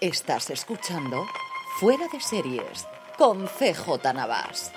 Estás escuchando Fuera de Series con CJ Navas.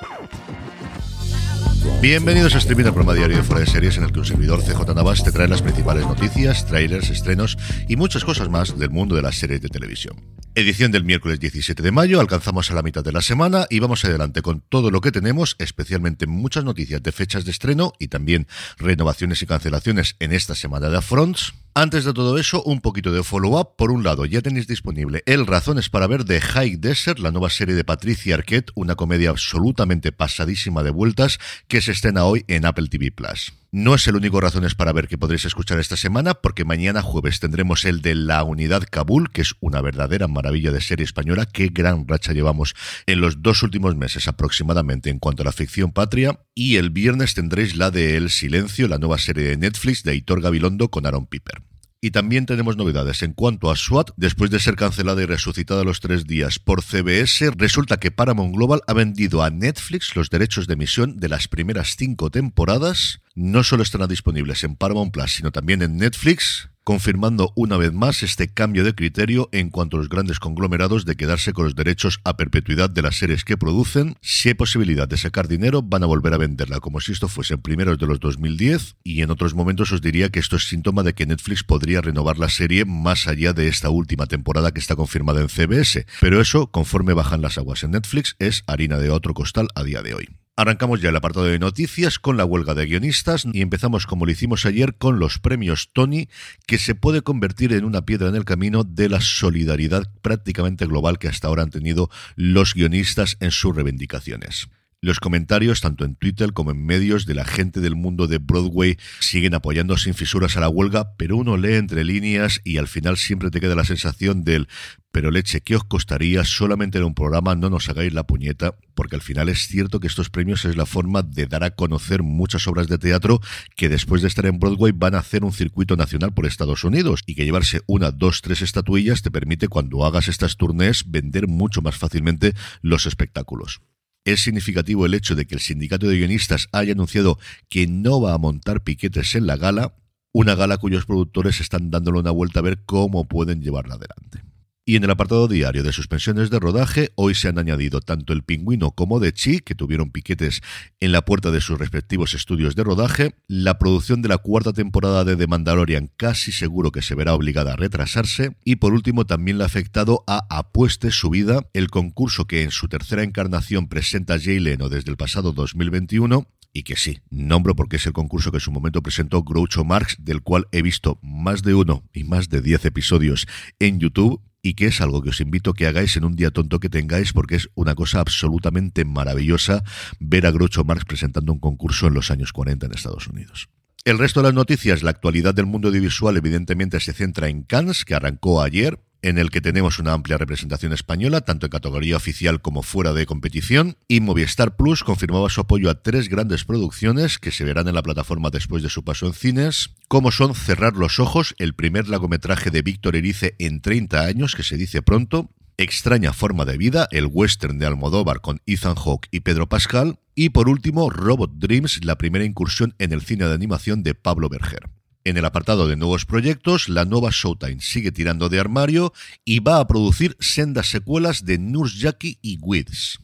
Bienvenidos a Streaming, el programa diario de Fuera de Series en el que un servidor CJ Navas te trae las principales noticias, trailers, estrenos y muchas cosas más del mundo de las series de televisión. Edición del miércoles 17 de mayo, alcanzamos a la mitad de la semana y vamos adelante con todo lo que tenemos, especialmente muchas noticias de fechas de estreno y también renovaciones y cancelaciones en esta semana de Affronts. Antes de todo eso, un poquito de follow-up. Por un lado, ya tenéis disponible El Razones para ver de High Desert, la nueva serie de Patricia Arquette, una comedia absolutamente pasadísima de vueltas que se estrena hoy en Apple TV Plus. No es el único Razones para ver que podréis escuchar esta semana, porque mañana jueves tendremos el de La Unidad Kabul, que es una verdadera maravilla de serie española. Qué gran racha llevamos en los dos últimos meses aproximadamente en cuanto a la ficción patria. Y el viernes tendréis la de El Silencio, la nueva serie de Netflix de Hitor Gabilondo con Aaron Piper. Y también tenemos novedades en cuanto a SWAT. Después de ser cancelada y resucitada los tres días por CBS, resulta que Paramount Global ha vendido a Netflix los derechos de emisión de las primeras cinco temporadas. No solo estarán disponibles en Paramount Plus, sino también en Netflix confirmando una vez más este cambio de criterio en cuanto a los grandes conglomerados de quedarse con los derechos a perpetuidad de las series que producen. Si hay posibilidad de sacar dinero, van a volver a venderla como si esto fuese en primeros de los 2010 y en otros momentos os diría que esto es síntoma de que Netflix podría renovar la serie más allá de esta última temporada que está confirmada en CBS. Pero eso, conforme bajan las aguas en Netflix, es harina de otro costal a día de hoy. Arrancamos ya el apartado de noticias con la huelga de guionistas y empezamos como lo hicimos ayer con los premios Tony, que se puede convertir en una piedra en el camino de la solidaridad prácticamente global que hasta ahora han tenido los guionistas en sus reivindicaciones. Los comentarios, tanto en Twitter como en medios de la gente del mundo de Broadway, siguen apoyando sin fisuras a la huelga, pero uno lee entre líneas y al final siempre te queda la sensación del pero leche, ¿qué os costaría solamente en un programa? No nos hagáis la puñeta, porque al final es cierto que estos premios es la forma de dar a conocer muchas obras de teatro que después de estar en Broadway van a hacer un circuito nacional por Estados Unidos y que llevarse una, dos, tres estatuillas te permite cuando hagas estas turnés vender mucho más fácilmente los espectáculos. Es significativo el hecho de que el sindicato de guionistas haya anunciado que no va a montar piquetes en la gala, una gala cuyos productores están dándole una vuelta a ver cómo pueden llevarla adelante. Y en el apartado diario de suspensiones de rodaje, hoy se han añadido tanto el pingüino como de Chi, que tuvieron piquetes en la puerta de sus respectivos estudios de rodaje. La producción de la cuarta temporada de The Mandalorian casi seguro que se verá obligada a retrasarse. Y por último, también le ha afectado a Apueste su vida, el concurso que en su tercera encarnación presenta Jay Leno desde el pasado 2021 y que sí, nombro porque es el concurso que en su momento presentó Groucho Marx, del cual he visto más de uno y más de diez episodios en YouTube y que es algo que os invito a que hagáis en un día tonto que tengáis porque es una cosa absolutamente maravillosa ver a Groucho Marx presentando un concurso en los años 40 en Estados Unidos. El resto de las noticias, la actualidad del mundo audiovisual evidentemente se centra en Cannes, que arrancó ayer, en el que tenemos una amplia representación española, tanto en categoría oficial como fuera de competición, y Movistar Plus confirmaba su apoyo a tres grandes producciones que se verán en la plataforma después de su paso en cines, como son Cerrar los Ojos, el primer largometraje de Víctor Erice en 30 años, que se dice pronto, Extraña forma de vida, el western de Almodóvar con Ethan Hawke y Pedro Pascal, y por último Robot Dreams, la primera incursión en el cine de animación de Pablo Berger. En el apartado de nuevos proyectos, la nueva Showtime sigue tirando de armario y va a producir sendas secuelas de Nurse Jackie y Wiz.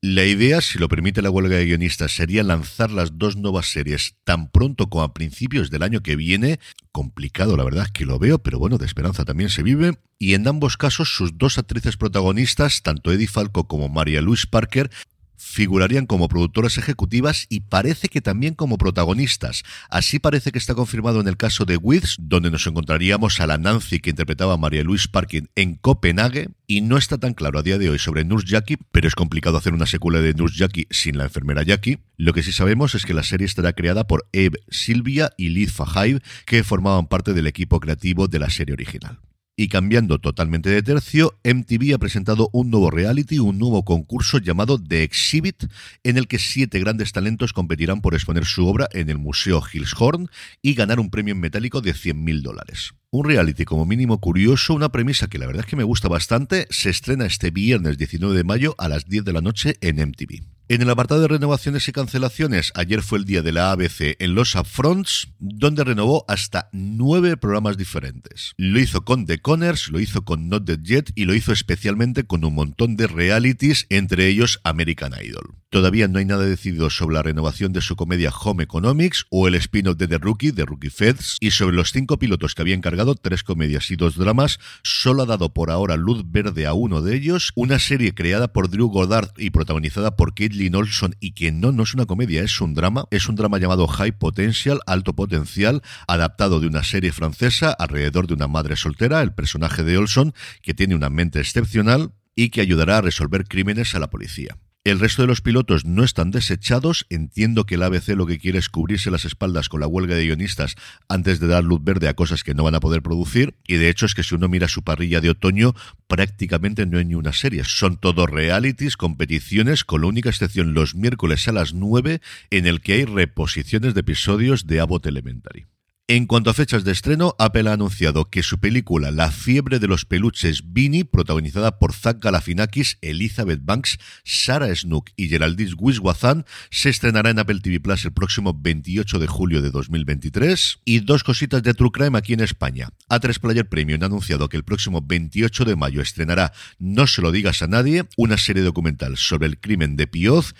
La idea, si lo permite la huelga de guionistas, sería lanzar las dos nuevas series tan pronto como a principios del año que viene. Complicado, la verdad que lo veo, pero bueno, de esperanza también se vive. Y en ambos casos, sus dos actrices protagonistas, tanto Eddie Falco como María Louise Parker, figurarían como productoras ejecutivas y parece que también como protagonistas. Así parece que está confirmado en el caso de Wiz, donde nos encontraríamos a la Nancy que interpretaba a María Luis Parkin en Copenhague, y no está tan claro a día de hoy sobre Nurse Jackie, pero es complicado hacer una secuela de Nurse Jackie sin la enfermera Jackie. Lo que sí sabemos es que la serie estará creada por Eve Silvia y Liz Fahaib, que formaban parte del equipo creativo de la serie original. Y cambiando totalmente de tercio, MTV ha presentado un nuevo reality, un nuevo concurso llamado The Exhibit, en el que siete grandes talentos competirán por exponer su obra en el Museo Hillshorn y ganar un premio en metálico de 100.000 dólares. Un reality como mínimo curioso, una premisa que la verdad es que me gusta bastante, se estrena este viernes 19 de mayo a las 10 de la noche en MTV. En el apartado de renovaciones y cancelaciones, ayer fue el día de la ABC en los Upfronts, donde renovó hasta nueve programas diferentes. Lo hizo con The Conners, lo hizo con Not Dead Yet y lo hizo especialmente con un montón de realities, entre ellos American Idol. Todavía no hay nada decidido sobre la renovación de su comedia Home Economics o el spin-off de The Rookie, de Rookie Feds, y sobre los cinco pilotos que había encargado, tres comedias y dos dramas, solo ha dado por ahora luz verde a uno de ellos, una serie creada por Drew Goddard y protagonizada por Lynn Olson y que no, no es una comedia, es un drama. Es un drama llamado High Potential, Alto Potencial, adaptado de una serie francesa alrededor de una madre soltera, el personaje de Olson, que tiene una mente excepcional y que ayudará a resolver crímenes a la policía. El resto de los pilotos no están desechados. Entiendo que el ABC lo que quiere es cubrirse las espaldas con la huelga de guionistas antes de dar luz verde a cosas que no van a poder producir. Y de hecho es que si uno mira su parrilla de otoño, prácticamente no hay ni una serie. Son todos realities, competiciones, con la única excepción los miércoles a las 9 en el que hay reposiciones de episodios de Abbott Elementary. En cuanto a fechas de estreno, Apple ha anunciado que su película La fiebre de los peluches Vinny, protagonizada por Zach Galafinakis, Elizabeth Banks, Sarah Snook y Geraldine Wiswazan, se estrenará en Apple TV Plus el próximo 28 de julio de 2023. Y dos cositas de True Crime aquí en España. A3 Player Premium ha anunciado que el próximo 28 de mayo estrenará No se lo digas a nadie, una serie documental sobre el crimen de Pioz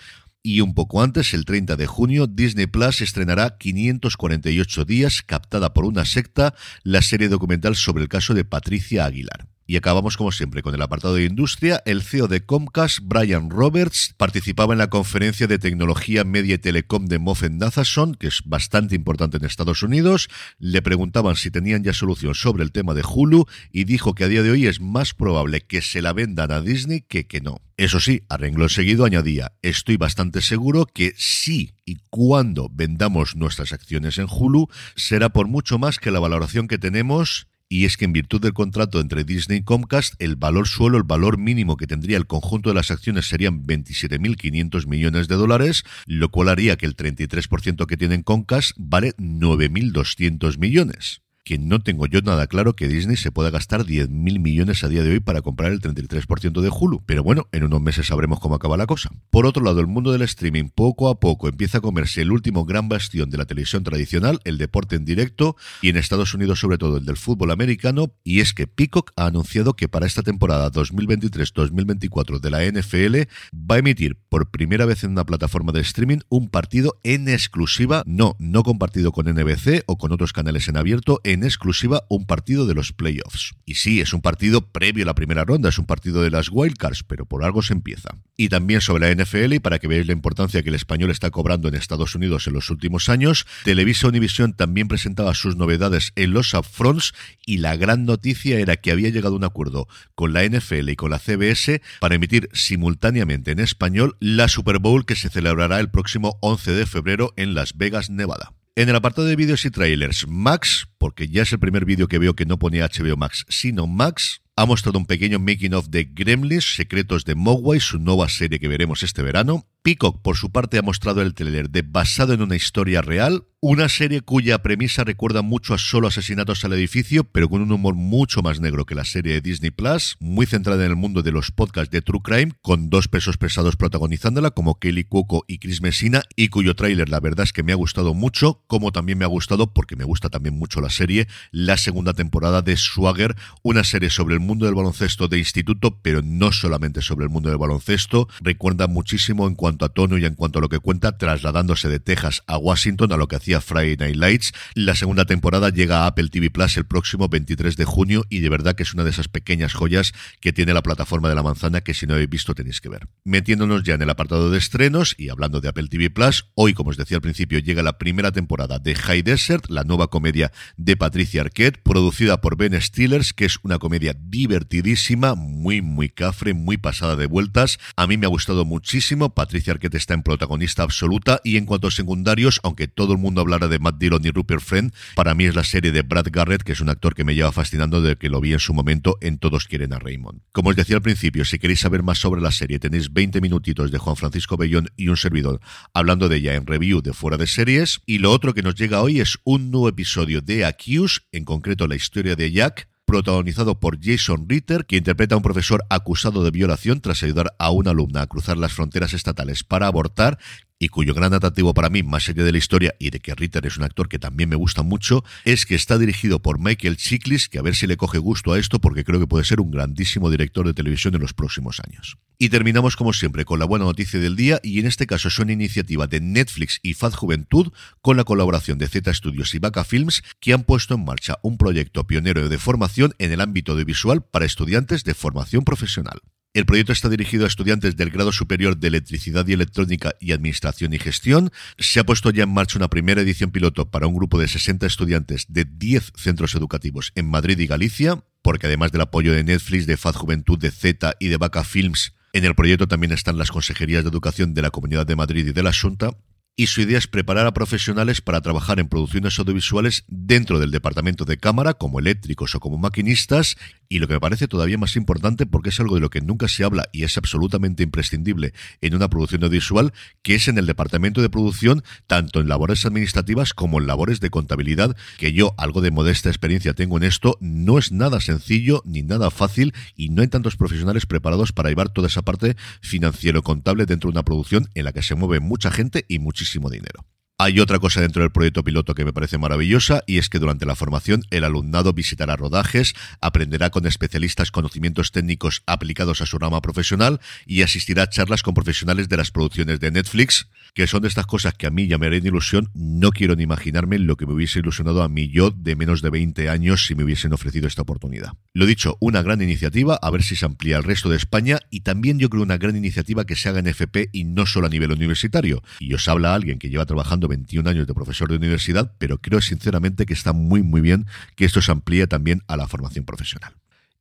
y un poco antes, el 30 de junio, Disney Plus estrenará 548 días, captada por una secta, la serie documental sobre el caso de Patricia Aguilar. Y acabamos como siempre con el apartado de industria. El CEO de Comcast, Brian Roberts, participaba en la conferencia de tecnología media y telecom de Moffett Nathanson, que es bastante importante en Estados Unidos. Le preguntaban si tenían ya solución sobre el tema de Hulu y dijo que a día de hoy es más probable que se la vendan a Disney que que no. Eso sí, a renglón seguido añadía, estoy bastante seguro que sí y cuando vendamos nuestras acciones en Hulu será por mucho más que la valoración que tenemos y es que en virtud del contrato entre Disney y Comcast, el valor suelo, el valor mínimo que tendría el conjunto de las acciones serían 27.500 millones de dólares, lo cual haría que el 33% que tienen Comcast vale 9.200 millones que no tengo yo nada claro que Disney se pueda gastar 10.000 millones a día de hoy para comprar el 33% de Hulu. Pero bueno, en unos meses sabremos cómo acaba la cosa. Por otro lado, el mundo del streaming poco a poco empieza a comerse el último gran bastión de la televisión tradicional, el deporte en directo, y en Estados Unidos sobre todo el del fútbol americano, y es que Peacock ha anunciado que para esta temporada 2023-2024 de la NFL va a emitir por primera vez en una plataforma de streaming un partido en exclusiva, no, no compartido con NBC o con otros canales en abierto, en en exclusiva un partido de los playoffs. Y sí, es un partido previo a la primera ronda, es un partido de las wildcards, pero por algo se empieza. Y también sobre la NFL, y para que veáis la importancia que el español está cobrando en Estados Unidos en los últimos años, Televisa Univision también presentaba sus novedades en los upfronts y la gran noticia era que había llegado un acuerdo con la NFL y con la CBS para emitir simultáneamente en español la Super Bowl que se celebrará el próximo 11 de febrero en Las Vegas, Nevada. En el apartado de vídeos y trailers, Max, porque ya es el primer vídeo que veo que no ponía HBO Max, sino Max, ha mostrado un pequeño making of de Gremlins, Secretos de Mogwai, su nueva serie que veremos este verano. Peacock, por su parte, ha mostrado el trailer de Basado en una historia real, una serie cuya premisa recuerda mucho a solo asesinatos al edificio, pero con un humor mucho más negro que la serie de Disney Plus, muy centrada en el mundo de los podcasts de True Crime, con dos pesos pesados protagonizándola, como Kelly Cuoco y Chris Messina, y cuyo tráiler la verdad es que me ha gustado mucho, como también me ha gustado, porque me gusta también mucho la serie, la segunda temporada de Swagger, una serie sobre el mundo del baloncesto de instituto, pero no solamente sobre el mundo del baloncesto, recuerda muchísimo en cuanto a tono y en cuanto a lo que cuenta, trasladándose de Texas a Washington, a lo que hacía Friday Night Lights. La segunda temporada llega a Apple TV Plus el próximo 23 de junio y de verdad que es una de esas pequeñas joyas que tiene la plataforma de la manzana que si no habéis visto tenéis que ver. Metiéndonos ya en el apartado de estrenos y hablando de Apple TV Plus, hoy como os decía al principio llega la primera temporada de High Desert, la nueva comedia de Patricia Arquette, producida por Ben Stillers, que es una comedia divertidísima, muy muy cafre, muy pasada de vueltas. A mí me ha gustado muchísimo, Patricia Arquette está en protagonista absoluta y en cuanto a secundarios, aunque todo el mundo hablara de Matt Dillon y Rupert Friend, para mí es la serie de Brad Garrett, que es un actor que me lleva fascinando desde que lo vi en su momento en Todos quieren a Raymond. Como os decía al principio, si queréis saber más sobre la serie, tenéis 20 minutitos de Juan Francisco Bellón y un servidor hablando de ella en review de fuera de series. Y lo otro que nos llega hoy es un nuevo episodio de Accuse, en concreto la historia de Jack, protagonizado por Jason Ritter, que interpreta a un profesor acusado de violación tras ayudar a una alumna a cruzar las fronteras estatales para abortar y cuyo gran atractivo para mí, más allá de la historia y de que Ritter es un actor que también me gusta mucho, es que está dirigido por Michael Chiklis, que a ver si le coge gusto a esto porque creo que puede ser un grandísimo director de televisión en los próximos años. Y terminamos como siempre con la buena noticia del día y en este caso es una iniciativa de Netflix y Faz Juventud con la colaboración de Z Studios y Vaca Films que han puesto en marcha un proyecto pionero de formación en el ámbito audiovisual para estudiantes de formación profesional. El proyecto está dirigido a estudiantes del grado superior de Electricidad y Electrónica y Administración y Gestión. Se ha puesto ya en marcha una primera edición piloto para un grupo de 60 estudiantes de 10 centros educativos en Madrid y Galicia, porque además del apoyo de Netflix, de Faz Juventud, de Z y de Vaca Films, en el proyecto también están las consejerías de educación de la Comunidad de Madrid y de la Junta y su idea es preparar a profesionales para trabajar en producciones audiovisuales dentro del departamento de cámara, como eléctricos o como maquinistas, y lo que me parece todavía más importante porque es algo de lo que nunca se habla y es absolutamente imprescindible en una producción audiovisual, que es en el departamento de producción, tanto en labores administrativas como en labores de contabilidad, que yo algo de modesta experiencia tengo en esto, no es nada sencillo ni nada fácil y no hay tantos profesionales preparados para llevar toda esa parte financiero-contable dentro de una producción en la que se mueve mucha gente y muchísimo dinero. Hay otra cosa dentro del proyecto piloto que me parece maravillosa y es que durante la formación el alumnado visitará rodajes, aprenderá con especialistas conocimientos técnicos aplicados a su rama profesional y asistirá a charlas con profesionales de las producciones de Netflix, que son de estas cosas que a mí ya me harían ilusión. No quiero ni imaginarme lo que me hubiese ilusionado a mí yo de menos de 20 años si me hubiesen ofrecido esta oportunidad. Lo dicho, una gran iniciativa, a ver si se amplía al resto de España y también yo creo una gran iniciativa que se haga en FP y no solo a nivel universitario. Y os habla alguien que lleva trabajando 21 años de profesor de universidad, pero creo sinceramente que está muy muy bien que esto se amplíe también a la formación profesional.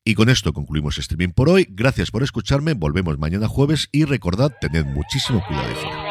Y con esto concluimos streaming por hoy. Gracias por escucharme. Volvemos mañana jueves y recordad, tened muchísimo cuidado fuera.